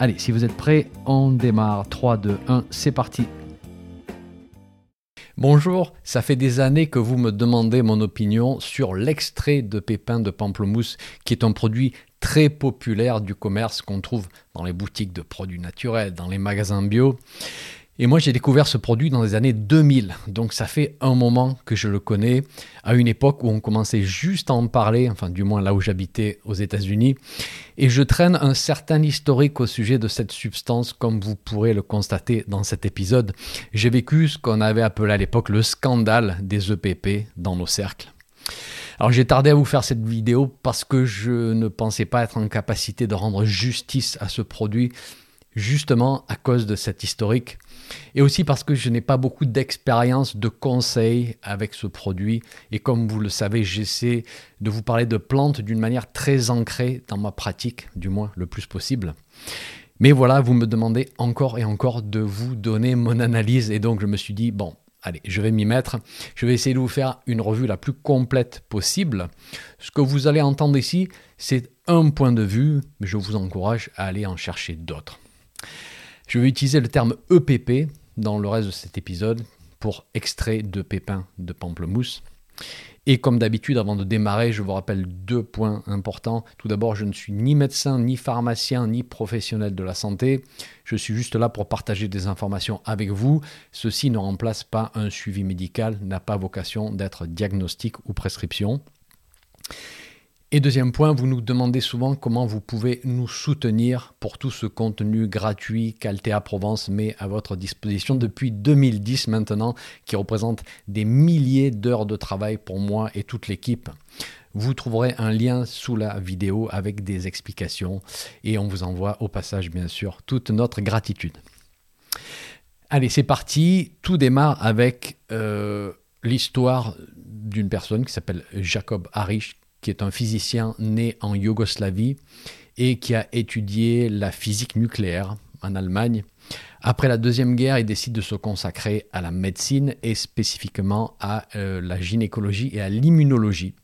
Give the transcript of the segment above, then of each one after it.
Allez, si vous êtes prêts, on démarre. 3, 2, 1, c'est parti. Bonjour, ça fait des années que vous me demandez mon opinion sur l'extrait de pépins de pamplemousse, qui est un produit très populaire du commerce qu'on trouve dans les boutiques de produits naturels, dans les magasins bio. Et moi, j'ai découvert ce produit dans les années 2000. Donc, ça fait un moment que je le connais, à une époque où on commençait juste à en parler, enfin, du moins là où j'habitais aux États-Unis. Et je traîne un certain historique au sujet de cette substance, comme vous pourrez le constater dans cet épisode. J'ai vécu ce qu'on avait appelé à l'époque le scandale des EPP dans nos cercles. Alors j'ai tardé à vous faire cette vidéo parce que je ne pensais pas être en capacité de rendre justice à ce produit justement à cause de cet historique et aussi parce que je n'ai pas beaucoup d'expérience, de conseils avec ce produit. Et comme vous le savez, j'essaie de vous parler de plantes d'une manière très ancrée dans ma pratique, du moins le plus possible. Mais voilà, vous me demandez encore et encore de vous donner mon analyse. Et donc je me suis dit, bon, allez, je vais m'y mettre. Je vais essayer de vous faire une revue la plus complète possible. Ce que vous allez entendre ici, c'est un point de vue, mais je vous encourage à aller en chercher d'autres. Je vais utiliser le terme EPP dans le reste de cet épisode pour extrait de pépins de pamplemousse. Et comme d'habitude, avant de démarrer, je vous rappelle deux points importants. Tout d'abord, je ne suis ni médecin, ni pharmacien, ni professionnel de la santé. Je suis juste là pour partager des informations avec vous. Ceci ne remplace pas un suivi médical, n'a pas vocation d'être diagnostic ou prescription. Et deuxième point, vous nous demandez souvent comment vous pouvez nous soutenir pour tout ce contenu gratuit qu'Altea Provence met à votre disposition depuis 2010 maintenant, qui représente des milliers d'heures de travail pour moi et toute l'équipe. Vous trouverez un lien sous la vidéo avec des explications et on vous envoie au passage bien sûr toute notre gratitude. Allez, c'est parti. Tout démarre avec euh, l'histoire d'une personne qui s'appelle Jacob Harish qui est un physicien né en Yougoslavie et qui a étudié la physique nucléaire en Allemagne. Après la Deuxième Guerre, il décide de se consacrer à la médecine et spécifiquement à euh, la gynécologie et à l'immunologie.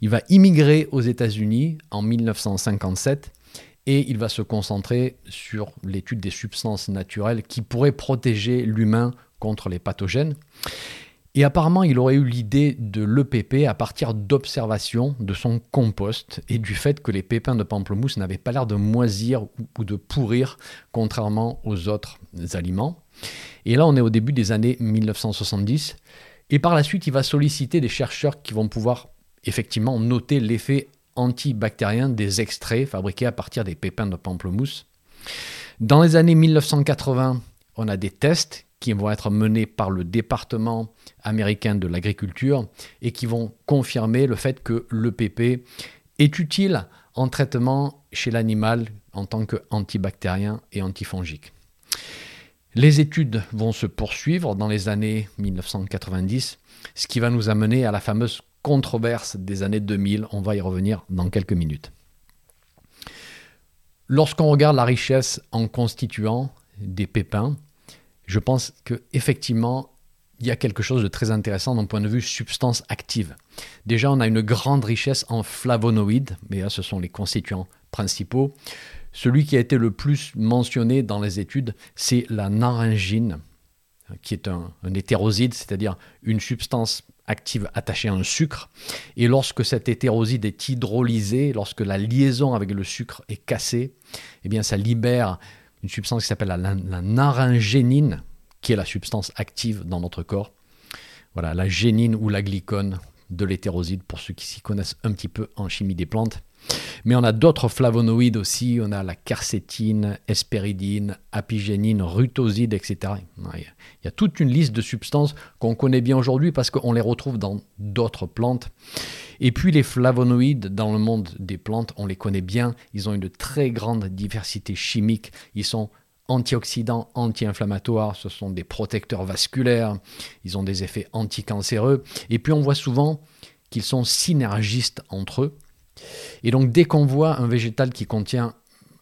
Il va immigrer aux États-Unis en 1957 et il va se concentrer sur l'étude des substances naturelles qui pourraient protéger l'humain contre les pathogènes. Et apparemment, il aurait eu l'idée de l'EPP à partir d'observations de son compost et du fait que les pépins de pamplemousse n'avaient pas l'air de moisir ou de pourrir, contrairement aux autres aliments. Et là, on est au début des années 1970. Et par la suite, il va solliciter des chercheurs qui vont pouvoir effectivement noter l'effet antibactérien des extraits fabriqués à partir des pépins de pamplemousse. Dans les années 1980, on a des tests qui vont être menés par le département américain de l'agriculture et qui vont confirmer le fait que l'EPP est utile en traitement chez l'animal en tant qu'antibactérien et antifongique. Les études vont se poursuivre dans les années 1990, ce qui va nous amener à la fameuse controverse des années 2000. On va y revenir dans quelques minutes. Lorsqu'on regarde la richesse en constituant des pépins, je pense qu'effectivement, il y a quelque chose de très intéressant d'un point de vue substance active. Déjà, on a une grande richesse en flavonoïdes, mais ce sont les constituants principaux. Celui qui a été le plus mentionné dans les études, c'est la naringine, qui est un, un c'est-à-dire une substance active attachée à un sucre. Et lorsque cet hétéroside est hydrolysé, lorsque la liaison avec le sucre est cassée, eh bien, ça libère une substance qui s'appelle la, naringénine, qui est la substance active dans notre corps. Voilà, la génine ou la glycone de l'hétéroside, pour ceux qui s'y connaissent un petit peu en chimie des plantes. Mais on a d'autres flavonoïdes aussi, on a la quercétine, hespéridine, apigénine, rutoside, etc. Il y a toute une liste de substances qu'on connaît bien aujourd'hui parce qu'on les retrouve dans d'autres plantes. Et puis les flavonoïdes dans le monde des plantes, on les connaît bien, ils ont une très grande diversité chimique, ils sont antioxydants, anti-inflammatoires, ce sont des protecteurs vasculaires, ils ont des effets anticancéreux, et puis on voit souvent qu'ils sont synergistes entre eux. Et donc dès qu'on voit un végétal qui contient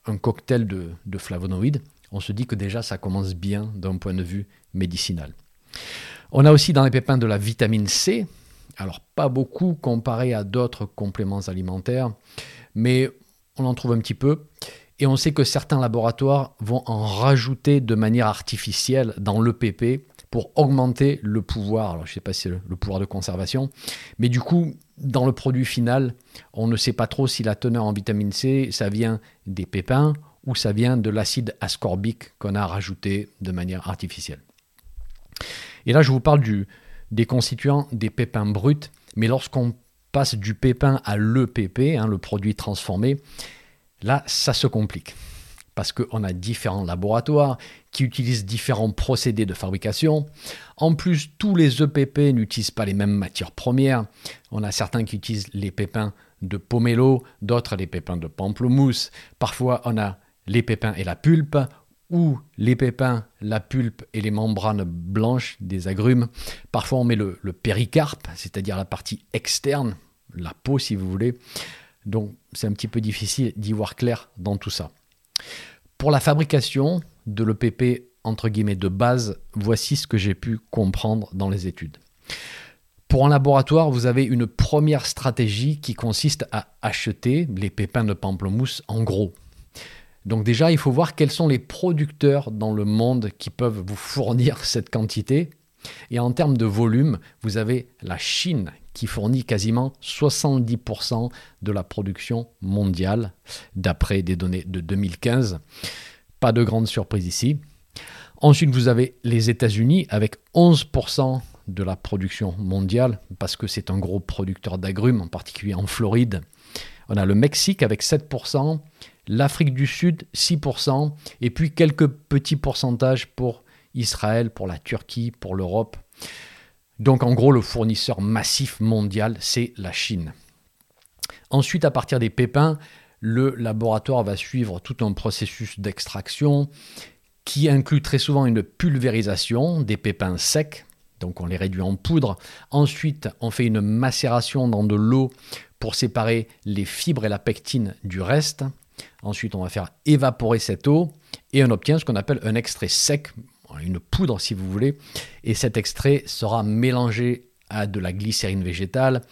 un cocktail de, de flavonoïdes, on se dit que déjà ça commence bien d'un point de vue médicinal. On a aussi dans les pépins de la vitamine C, alors pas beaucoup comparé à d'autres compléments alimentaires, mais on en trouve un petit peu. Et on sait que certains laboratoires vont en rajouter de manière artificielle dans l'EPP pour augmenter le pouvoir. Alors je ne sais pas si c'est le, pouvoir de conservation, mais du coup, dans le produit final, on ne sait pas trop si la teneur en vitamine C, ça vient des pépins ou ça vient de l'acide ascorbique qu'on a rajouté de manière artificielle. Et là, je vous parle du, des constituants des pépins bruts, mais lorsqu'on passe du pépin à l'EPP, hein, le produit transformé, là, ça se complique. Parce qu'on a différents laboratoires qui utilisent différents procédés de fabrication. En plus, tous les EPP n'utilisent pas les mêmes matières premières. On a certains qui utilisent les pépins de pomelo, d'autres les pépins de pamplemousse. Parfois, on a les pépins et la pulpe, ou les pépins, la pulpe et les membranes blanches des agrumes. Parfois, on met le, le péricarpe, c'est-à-dire la partie externe, la peau si vous voulez. Donc, c'est un petit peu difficile d'y voir clair dans tout ça. Pour la fabrication de l'EPP entre guillemets de base, voici ce que j'ai pu comprendre dans les études. Pour un laboratoire, vous avez une première stratégie qui consiste à acheter les pépins de pamplemousse en gros, donc déjà, il faut voir quels sont les producteurs dans le monde qui peuvent vous fournir cette quantité. Et en termes de volume, vous avez la Chine qui fournit quasiment 70% de la production mondiale, d'après des données de 2015. Pas de grande surprise ici. Ensuite, vous avez les États-Unis avec 11% de la production mondiale, parce que c'est un gros producteur d'agrumes, en particulier en Floride. On a le Mexique avec 7%, l'Afrique du Sud 6%, et puis quelques petits pourcentages pour Israël, pour la Turquie, pour l'Europe. Donc en gros, le fournisseur massif mondial, c'est la Chine. Ensuite, à partir des pépins, le laboratoire va suivre tout un processus d'extraction qui inclut très souvent une pulvérisation des pépins secs. Donc on les réduit en poudre. Ensuite, on fait une macération dans de l'eau pour séparer les fibres et la pectine du reste. Ensuite, on va faire évaporer cette eau et on obtient ce qu'on appelle un extrait sec, une poudre si vous voulez. Et cet extrait sera mélangé à de la glycérine végétale,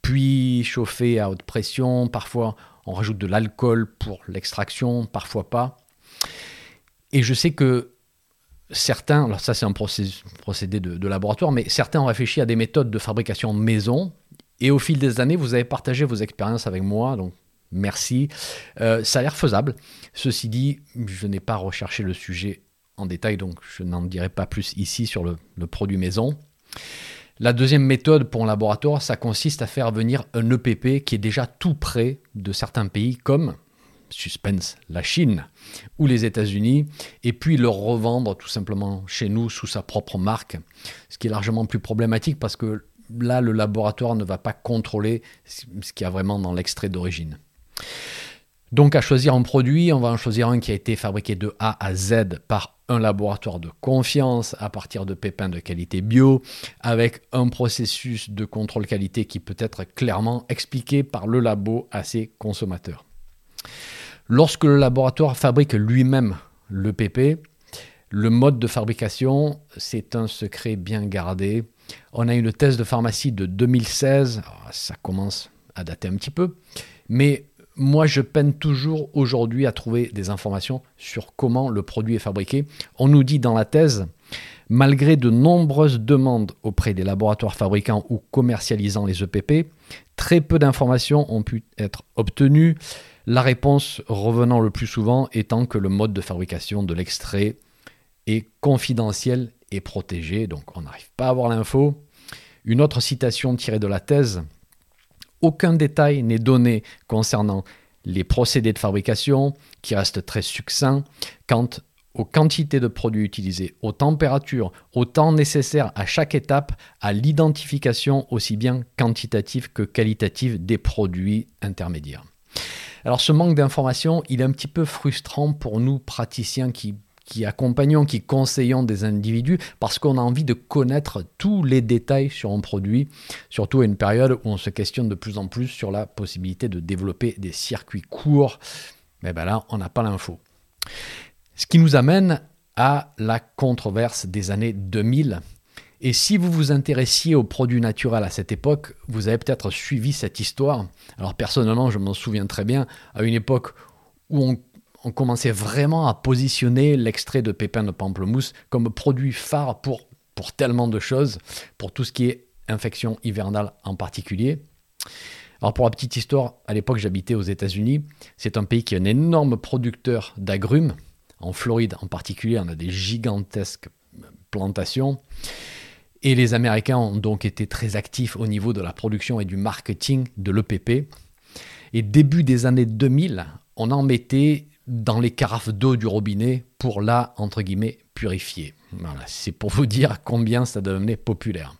puis chauffé à haute pression. Parfois, on rajoute de l'alcool pour l'extraction, parfois pas. Et je sais que certains, alors ça c'est un procédé de, laboratoire, mais certains ont réfléchi à des méthodes de fabrication maison. Et au fil des années, vous avez partagé vos expériences avec moi, donc merci. Euh, ça a l'air faisable. Ceci dit, je n'ai pas recherché le sujet en détail, donc je n'en dirai pas plus ici sur le, produit maison. La deuxième méthode pour un laboratoire, ça consiste à faire venir un EPP qui est déjà tout près de certains pays comme, suspense, la Chine ou les États-Unis, et puis le revendre tout simplement chez nous sous sa propre marque, ce qui est largement plus problématique parce que là, le laboratoire ne va pas contrôler ce qu'il y a vraiment dans l'extrait d'origine. Donc à choisir un produit, on va en choisir un qui a été fabriqué de A à Z par un laboratoire de confiance à partir de pépins de qualité bio, avec un processus de contrôle qualité qui peut être clairement expliqué par le labo à ses consommateurs. Lorsque le laboratoire fabrique lui-même le PP, le mode de fabrication, c'est un secret bien gardé. On a une thèse de pharmacie de 2016, ça commence à dater un petit peu, mais moi, je peine toujours aujourd'hui à trouver des informations sur comment le produit est fabriqué. On nous dit dans la thèse, malgré de nombreuses demandes auprès des laboratoires fabricants ou commercialisant les EPP, très peu d'informations ont pu être obtenues. La réponse revenant le plus souvent étant que le mode de fabrication de l'extrait est confidentiel et protégé, donc on n'arrive pas à avoir l'info. Une autre citation tirée de la thèse aucun détail n'est donné concernant les procédés de fabrication, qui restent très succincts, quant aux quantités de produits utilisés, aux températures, au temps nécessaire à chaque étape, à l'identification aussi bien quantitative que qualitative des produits intermédiaires. Alors ce manque d'informations, il est un petit peu frustrant pour nous praticiens qui, qui accompagnons, qui conseillons des individus parce qu'on a envie de connaître tous les détails sur un produit, surtout à une période où on se questionne de plus en plus sur la possibilité de développer des circuits courts. Mais ben là, on n'a pas l'info. Ce qui nous amène à la controverse des années 2000. Et si vous vous intéressiez aux produits naturels à cette époque, vous avez peut-être suivi cette histoire. Alors personnellement, je m'en souviens très bien, à une époque où on on commençait vraiment à positionner l'extrait de pépins de pamplemousse comme produit phare pour, tellement de choses, pour tout ce qui est infection hivernale en particulier. Alors pour la petite histoire, à l'époque j'habitais aux États-Unis. C'est un pays qui est un énorme producteur d'agrumes. En Floride en particulier, on a des gigantesques plantations. Et les Américains ont donc été très actifs au niveau de la production et du marketing de l'EPP. Et début des années 2000, on en mettait dans les carafes d'eau du robinet pour la, entre guillemets, purifier. C'est pour vous dire combien ça devenait populaire.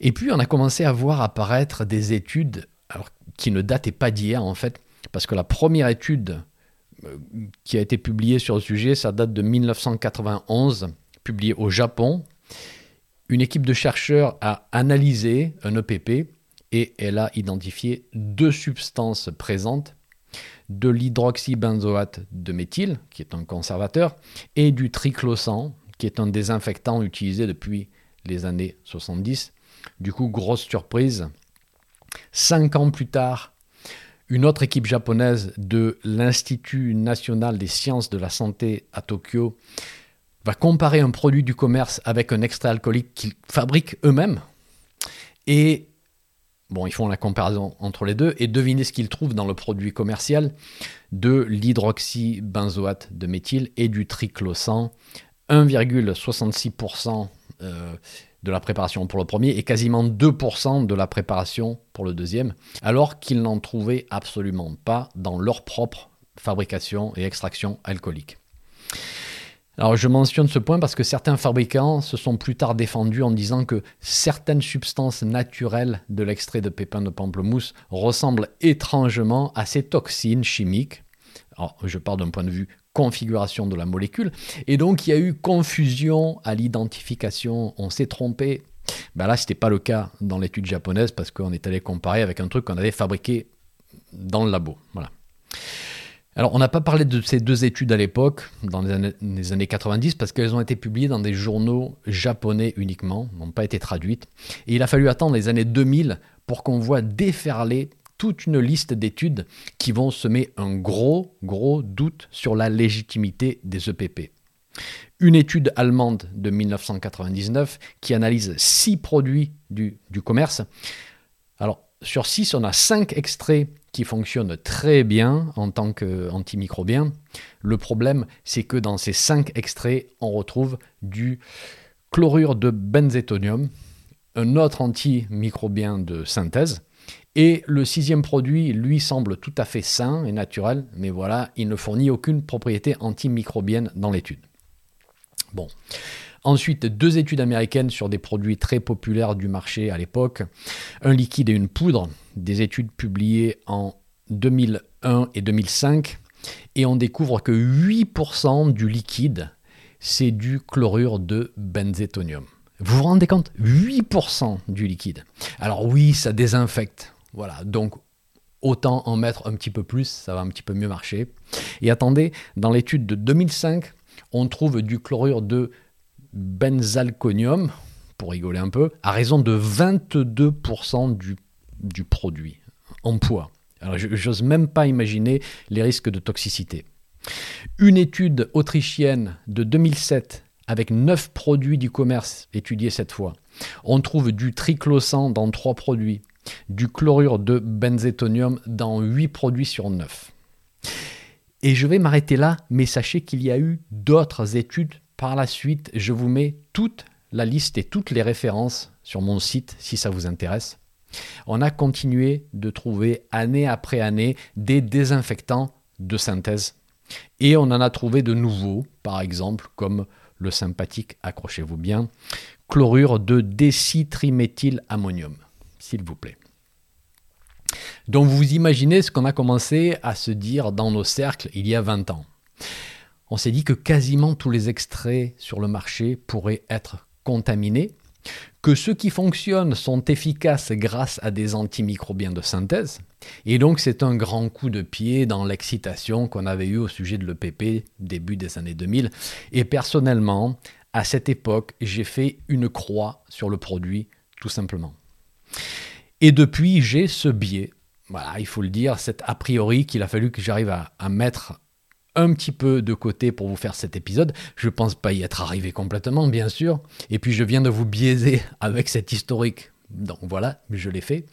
Et puis on a commencé à voir apparaître des études qui ne dataient pas d'hier en fait, parce que la première étude euh, qui a été publiée sur le sujet, ça date de 1991, publiée au Japon. Une équipe de chercheurs a analysé un EPP et elle a identifié deux substances présentes de l'hydroxybenzoate de méthyle, qui est un conservateur, et du triclosan, qui est un désinfectant utilisé depuis les années 70. Du coup, grosse surprise. Cinq ans plus tard, une autre équipe japonaise de l'Institut national des sciences de la santé à Tokyo va comparer un produit du commerce avec un extrait alcoolique qu'ils fabriquent eux-mêmes et Bon, ils font la comparaison entre les deux et devinez ce qu'ils trouvent dans le produit commercial de l'hydroxybenzoate de méthyle et du triclosan. 1,66% euh, de la préparation pour le premier et quasiment 2% de la préparation pour le deuxième, alors qu'ils n'en trouvaient absolument pas dans leur propre fabrication et extraction alcoolique. Alors je mentionne ce point parce que certains fabricants se sont plus tard défendus en disant que certaines substances naturelles de l'extrait de pépins de pamplemousse ressemblent étrangement à ces toxines chimiques. Je parle d'un point de vue configuration de la molécule. Et donc il y a eu confusion à l'identification, on s'est trompé. Ben là, ce n'était pas le cas dans l'étude japonaise parce qu'on est allé comparer avec un truc qu'on avait fabriqué dans le labo. Voilà. Alors, on n'a pas parlé de ces deux études à l'époque, dans les années, 90, parce qu'elles ont été publiées dans des journaux japonais uniquement, n'ont pas été traduites. Et il a fallu attendre les années 2000 pour qu'on voit déferler toute une liste d'études qui vont semer un gros, gros doute sur la légitimité des EPP. Une étude allemande de 1999 qui analyse six produits du, du commerce. Alors, sur six, on a cinq extraits qui fonctionne très bien en tant qu'antimicrobien. Le problème, c'est que dans ces cinq extraits, on retrouve du chlorure de benzétonium, un autre antimicrobien de synthèse. Et le sixième produit, lui, semble tout à fait sain et naturel, mais voilà, il ne fournit aucune propriété antimicrobienne dans l'étude. Bon. Ensuite, deux études américaines sur des produits très populaires du marché à l'époque, un liquide et une poudre, des études publiées en 2001 et 2005, et on découvre que 8% du liquide, c'est du chlorure de benzétonium. Vous vous rendez compte? 8% du liquide. Alors oui, ça désinfecte. Voilà, donc autant en mettre un petit peu plus, ça va un petit peu mieux marcher. Et attendez, dans l'étude de 2005, on trouve du chlorure de benzalconium, pour rigoler un peu, à raison de 22% du, du produit en poids. Alors j'ose même pas imaginer les risques de toxicité. Une étude autrichienne de 2007 avec 9 produits du commerce étudiés cette fois. On trouve du triclosan dans 3 produits, du chlorure de benzétonium dans 8 produits sur 9. Et je vais m'arrêter là, mais sachez qu'il y a eu d'autres études par la suite, je vous mets toute la liste et toutes les références sur mon site si ça vous intéresse. On a continué de trouver année après année des désinfectants de synthèse. Et on en a trouvé de nouveaux, par exemple, comme le sympathique, accrochez-vous bien, chlorure de décitriméthylammonium, s'il vous plaît. Donc vous imaginez ce qu'on a commencé à se dire dans nos cercles il y a 20 ans. On s'est dit que quasiment tous les extraits sur le marché pourraient être contaminés, que ceux qui fonctionnent sont efficaces grâce à des antimicrobiens de synthèse, et donc c'est un grand coup de pied dans l'excitation qu'on avait eue au sujet de l'EPP début des années 2000, et personnellement, à cette époque, j'ai fait une croix sur le produit, tout simplement. Et depuis, j'ai ce biais, voilà, il faut le dire, cet a priori qu'il a fallu que j'arrive à, à mettre un petit peu de côté pour vous faire cet épisode. Je pense pas y être arrivé complètement, bien sûr. Et puis je viens de vous biaiser avec cet historique. Donc voilà, je l'ai fait.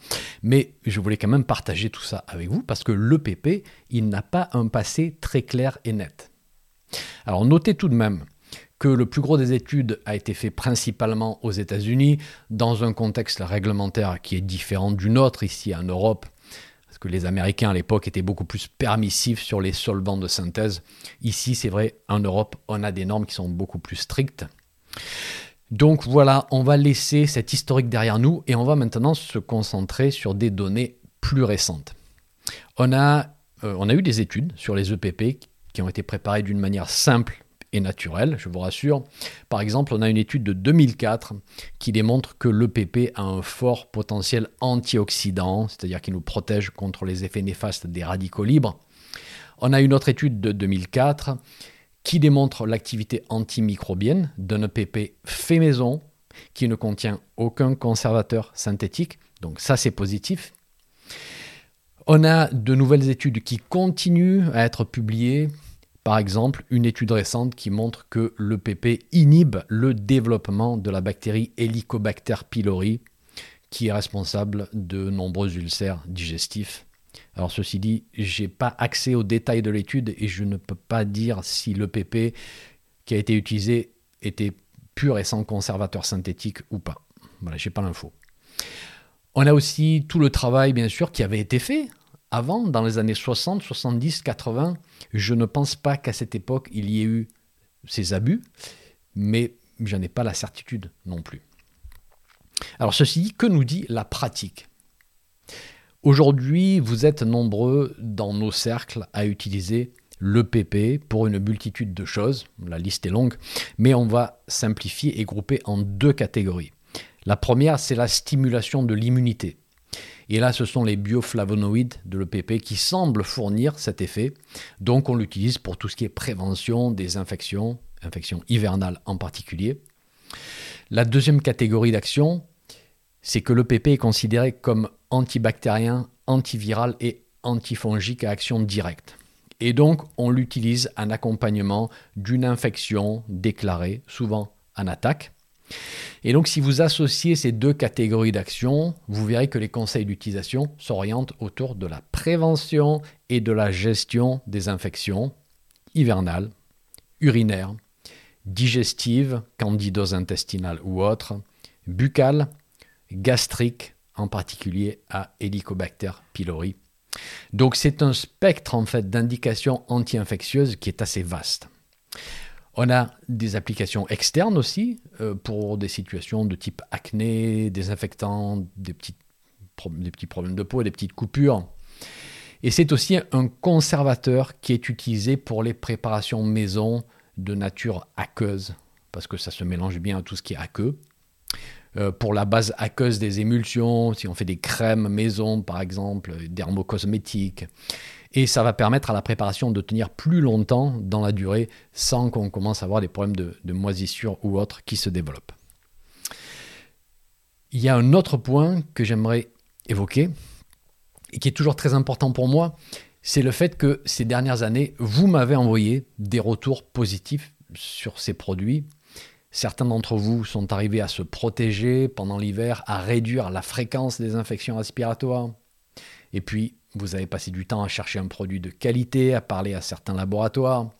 Mais je voulais quand même partager tout ça avec vous parce que l'EPP, il n'a pas un passé très clair et net. Alors notez tout de même que le plus gros des études a été fait principalement aux États-Unis, dans un contexte réglementaire qui est différent du nôtre ici en Europe parce que les Américains à l'époque étaient beaucoup plus permissifs sur les solvants de synthèse. Ici, c'est vrai, en Europe, on a des normes qui sont beaucoup plus strictes. Donc voilà, on va laisser cet historique derrière nous et on va maintenant se concentrer sur des données plus récentes. On a, euh, on a eu des études sur les EPP qui ont été préparées d'une manière simple naturel, je vous rassure. Par exemple, on a une étude de 2004 qui démontre que l'EPP a un fort potentiel antioxydant, c'est-à-dire qu'il nous protège contre les effets néfastes des radicaux libres. On a une autre étude de 2004 qui démontre l'activité antimicrobienne d'un EPP fait maison qui ne contient aucun conservateur synthétique. Donc ça, c'est positif. On a de nouvelles études qui continuent à être publiées par exemple, une étude récente qui montre que l'EPP inhibe le développement de la bactérie Helicobacter pylori, qui est responsable de nombreux ulcères digestifs. Alors ceci dit, je n'ai pas accès aux détails de l'étude et je ne peux pas dire si l'EPP qui a été utilisé était pur et sans conservateur synthétique ou pas. Voilà, j'ai pas l'info. On a aussi tout le travail, bien sûr, qui avait été fait avant, dans les années 60, 70, 80, je ne pense pas qu'à cette époque, il y ait eu ces abus, mais je n'ai pas la certitude non plus. Alors ceci dit, que nous dit la pratique? Aujourd'hui, vous êtes nombreux dans nos cercles à utiliser l'EPP pour une multitude de choses, la liste est longue, mais on va simplifier et grouper en deux catégories. La première, c'est la stimulation de l'immunité. Et là, ce sont les bioflavonoïdes de l'EPP qui semblent fournir cet effet. Donc, on l'utilise pour tout ce qui est prévention des infections, infections hivernales en particulier. La deuxième catégorie d'action, c'est que l'EPP est considéré comme antibactérien, antiviral et antifongique à action directe. Et donc, on l'utilise en accompagnement d'une infection déclarée, souvent en attaque. Et donc si vous associez ces deux catégories d'actions, vous verrez que les conseils d'utilisation s'orientent autour de la prévention et de la gestion des infections hivernales, urinaires, digestives, candidose intestinale ou autres, buccales, gastriques, en particulier à Helicobacter pylori. Donc c'est un spectre en fait d'indications anti-infectieuses qui est assez vaste. On a des applications externes aussi euh, pour des situations de type acné, désinfectant, des, petits problèmes de peau, des petites coupures. Et c'est aussi un conservateur qui est utilisé pour les préparations maison de nature aqueuse, parce que ça se mélange bien à tout ce qui est aqueux. Euh, pour la base aqueuse des émulsions, si on fait des crèmes maison par exemple, dermocosmétiques, et ça va permettre à la préparation de tenir plus longtemps dans la durée sans qu'on commence à avoir des problèmes de, moisissure ou autres qui se développent. Il y a un autre point que j'aimerais évoquer et qui est toujours très important pour moi, c'est le fait que ces dernières années, vous m'avez envoyé des retours positifs sur ces produits. Certains d'entre vous sont arrivés à se protéger pendant l'hiver, à réduire la fréquence des infections respiratoires. Et puis, vous avez passé du temps à chercher un produit de qualité, à parler à certains laboratoires.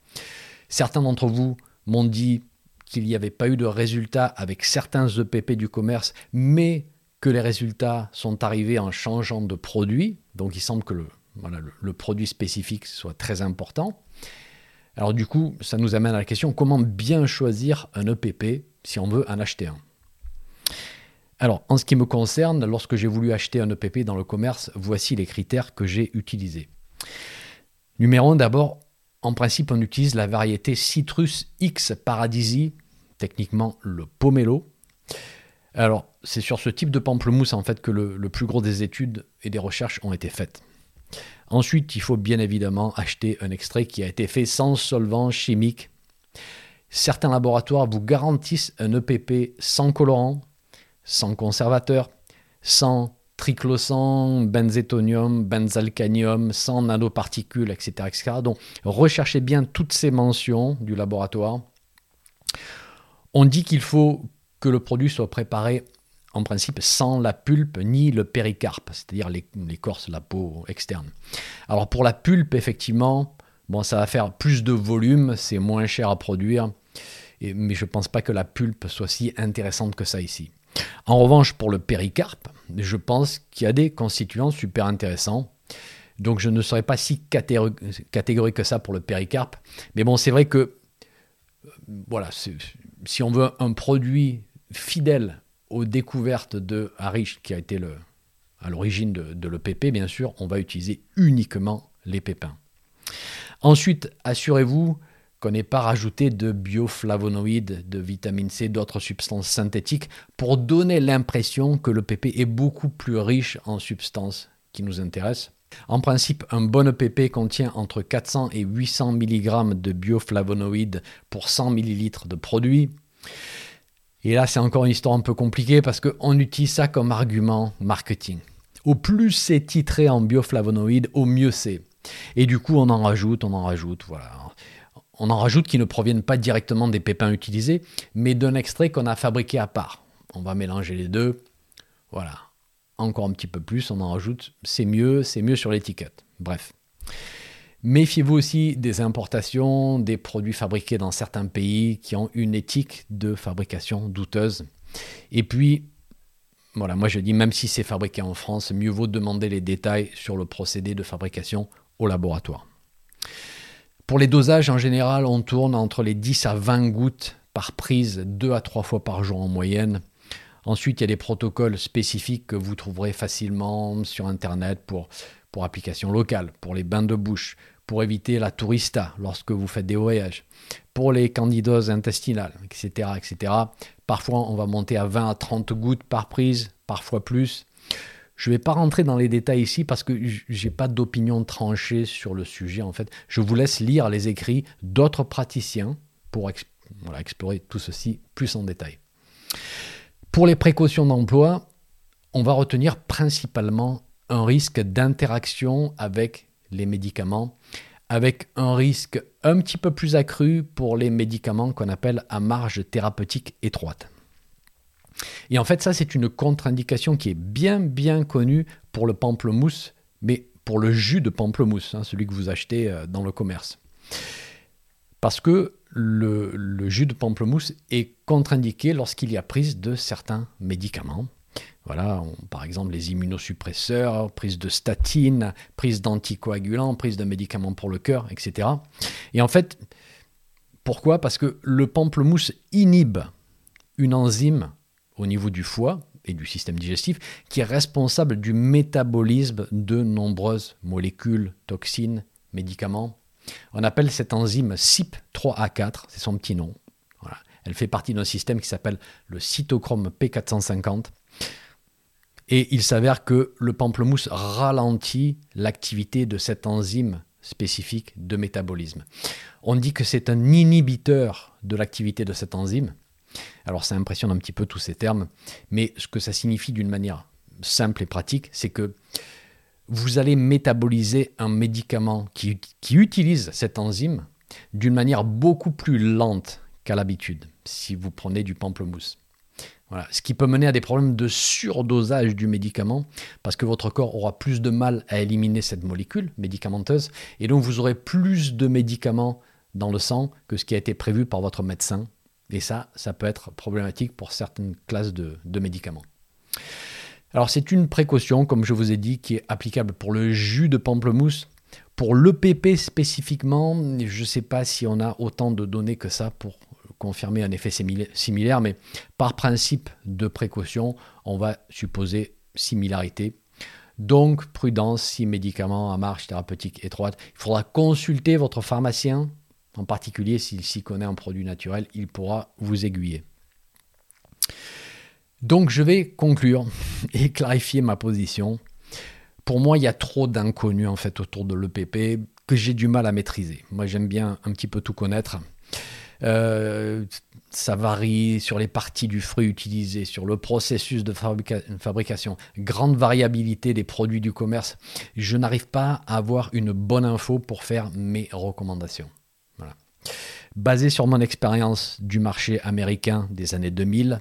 Certains d'entre vous m'ont dit qu'il n'y avait pas eu de résultats avec certains EPP du commerce, mais que les résultats sont arrivés en changeant de produit. Donc il semble que le, produit spécifique soit très important. Alors du coup, ça nous amène à la question comment bien choisir un EPP si on veut en acheter un? Alors, en ce qui me concerne, lorsque j'ai voulu acheter un EPP dans le commerce, voici les critères que j'ai utilisés. Numéro 1, d'abord, En principe, on utilise la variété Citrus X Paradisi, techniquement le pomelo. Alors, c'est sur ce type de pamplemousse en fait que le, plus gros des études et des recherches ont été faites. Ensuite, il faut bien évidemment acheter un extrait qui a été fait sans solvant chimique. Certains laboratoires vous garantissent un EPP sans colorant, sans conservateur, sans triclosan, benzétonium, benzalcanium, sans nanoparticules, etc., etc. Donc recherchez bien toutes ces mentions du laboratoire. On dit qu'il faut que le produit soit préparé en principe sans la pulpe ni le péricarpe, c'est-à-dire l'écorce, la peau externe. Alors pour la pulpe, effectivement, bon, ça va faire plus de volume, c'est moins cher à produire, mais je ne pense pas que la pulpe soit si intéressante que ça ici. En revanche, pour le péricarpe, je pense qu'il y a des constituants super intéressants. Donc je ne serais pas si catégorique que ça pour le péricarpe. Mais bon, c'est vrai que euh, voilà, si on veut un produit fidèle aux découvertes de Harish, qui a été à l'origine de, de l'EPP, bien sûr, on va utiliser uniquement les pépins. Ensuite, assurez-vous qu'on n'ait pas rajouté de bioflavonoïdes, de vitamine C, d'autres substances synthétiques pour donner l'impression que le PP est beaucoup plus riche en substances qui nous intéressent. En principe, un bon EPP contient entre 400 et 800 mg de bioflavonoïdes pour 100 ml de produit. Et là, c'est encore une histoire un peu compliquée parce qu'on utilise ça comme argument marketing. Au plus c'est titré en bioflavonoïdes, au mieux c'est. Et du coup, on en rajoute, on en rajoute, voilà on en rajoute qui ne proviennent pas directement des pépins utilisés, mais d'un extrait qu'on a fabriqué à part. On va mélanger les deux. Voilà. Encore un petit peu plus, on en rajoute. C'est mieux, c'est mieux sur l'étiquette. Bref. Méfiez-vous aussi des importations, des produits fabriqués dans certains pays qui ont une éthique de fabrication douteuse. Et puis, voilà, moi je dis, même si c'est fabriqué en France, mieux vaut demander les détails sur le procédé de fabrication au laboratoire. Pour les dosages, en général, on tourne entre les 10 à 20 gouttes par prise, 2 à 3 fois par jour en moyenne. Ensuite, il y a des protocoles spécifiques que vous trouverez facilement sur Internet pour, pour applications locales, pour les bains de bouche, pour éviter la tourista lorsque vous faites des voyages, pour les candidoses intestinales, etc., etc. Parfois, on va monter à 20 à 30 gouttes par prise, parfois plus. Je ne vais pas rentrer dans les détails ici parce que je n'ai pas d'opinion tranchée sur le sujet. En fait, je vous laisse lire les écrits d'autres praticiens pour explorer tout ceci plus en détail. Pour les précautions d'emploi, on va retenir principalement un risque d'interaction avec les médicaments, avec un risque un petit peu plus accru pour les médicaments qu'on appelle à marge thérapeutique étroite. Et en fait, ça, c'est une contre-indication qui est bien, bien connue pour le pamplemousse, mais pour le jus de pamplemousse, hein, celui que vous achetez euh, dans le commerce. Parce que le, jus de pamplemousse est contre-indiqué lorsqu'il y a prise de certains médicaments. Voilà, par exemple les immunosuppresseurs, prise de statine, prise d'anticoagulants, prise de médicaments pour le cœur, etc. Et en fait, pourquoi? Parce que le pamplemousse inhibe une enzyme au niveau du foie et du système digestif qui est responsable du métabolisme de nombreuses molécules, toxines, médicaments. On appelle cette enzyme CYP3A4, c'est son petit nom. Elle fait partie d'un système qui s'appelle le cytochrome P450. Et il s'avère que le pamplemousse ralentit l'activité de cette enzyme spécifique de métabolisme. On dit que c'est un inhibiteur de l'activité de cette enzyme, alors ça impressionne un petit peu tous ces termes, mais ce que ça signifie d'une manière simple et pratique, c'est que vous allez métaboliser un médicament qui, utilise cette enzyme d'une manière beaucoup plus lente qu'à l'habitude, si vous prenez du pamplemousse. Voilà. Ce qui peut mener à des problèmes de surdosage du médicament, parce que votre corps aura plus de mal à éliminer cette molécule médicamenteuse, et donc vous aurez plus de médicaments dans le sang que ce qui a été prévu par votre médecin et ça, ça peut être problématique pour certaines classes de, médicaments. Alors c'est une précaution, comme je vous ai dit, qui est applicable pour le jus de pamplemousse. Pour l'EPP spécifiquement, je ne sais pas si on a autant de données que ça pour confirmer un effet similaire, mais par principe de précaution, on va supposer similarité. Donc, prudence si médicament à marche thérapeutique étroite. Il faudra consulter votre pharmacien, en particulier s'il s'y connaît en produit naturel, il pourra vous aiguiller. Donc, je vais conclure et clarifier ma position. Pour moi, il y a trop d'inconnus en fait autour de l'EPP que j'ai du mal à maîtriser. Moi, j'aime bien un petit peu tout connaître. Euh, ça varie sur les parties du fruit utilisées, sur le processus de fabrication, grande variabilité des produits du commerce. Je n'arrive pas à avoir une bonne info pour faire mes recommandations. Basé sur mon expérience du marché américain des années 2000,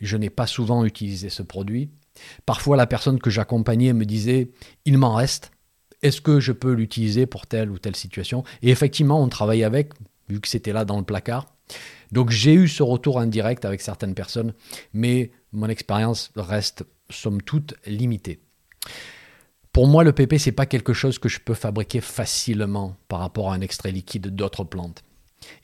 je n'ai pas souvent utilisé ce produit. Parfois, la personne que j'accompagnais me disait Il m'en reste. Est-ce que je peux l'utiliser pour telle ou telle situation? Et effectivement, on travaille avec, vu que c'était là dans le placard. Donc j'ai eu ce retour indirect avec certaines personnes, mais mon expérience reste somme toute limitée. Pour moi, le PP, c'est pas quelque chose que je peux fabriquer facilement par rapport à un extrait liquide d'autres plantes.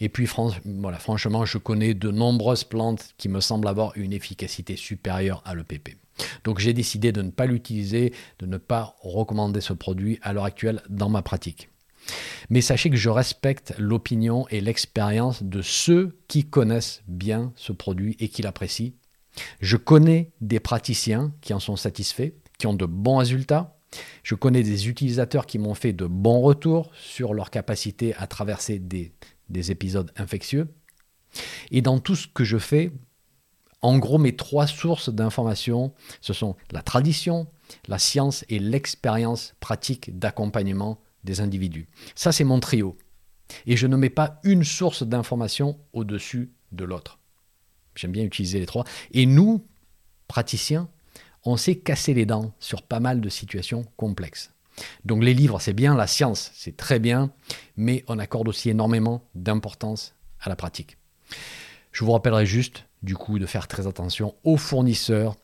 Et puis, voilà, franchement, je connais de nombreuses plantes qui me semblent avoir une efficacité supérieure à l'EPP. Donc, j'ai décidé de ne pas l'utiliser, de ne pas recommander ce produit à l'heure actuelle dans ma pratique. Mais sachez que je respecte l'opinion et l'expérience de ceux qui connaissent bien ce produit et qui l'apprécient. Je connais des praticiens qui en sont satisfaits, qui ont de bons résultats. Je connais des utilisateurs qui m'ont fait de bons retours sur leur capacité à traverser des, des épisodes infectieux. Et dans tout ce que je fais, en gros, mes trois sources d'information, ce sont la tradition, la science et l'expérience pratique d'accompagnement des individus. Ça, c'est mon trio. Et je ne mets pas une source d'information au-dessus de l'autre. J'aime bien utiliser les trois. Et nous, praticiens, on sait casser les dents sur pas mal de situations complexes. Donc les livres, c'est bien, la science, c'est très bien, mais on accorde aussi énormément d'importance à la pratique. Je vous rappellerai juste, du coup, de faire très attention aux fournisseurs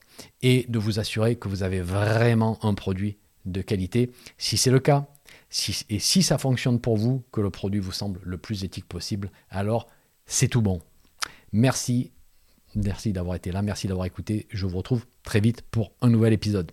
et de vous assurer que vous avez vraiment un produit de qualité. Si c'est le cas, et si ça fonctionne pour vous, que le produit vous semble le plus éthique possible, alors c'est tout bon. Merci, merci d'avoir été là, merci d'avoir écouté. Je vous retrouve très vite pour un nouvel épisode.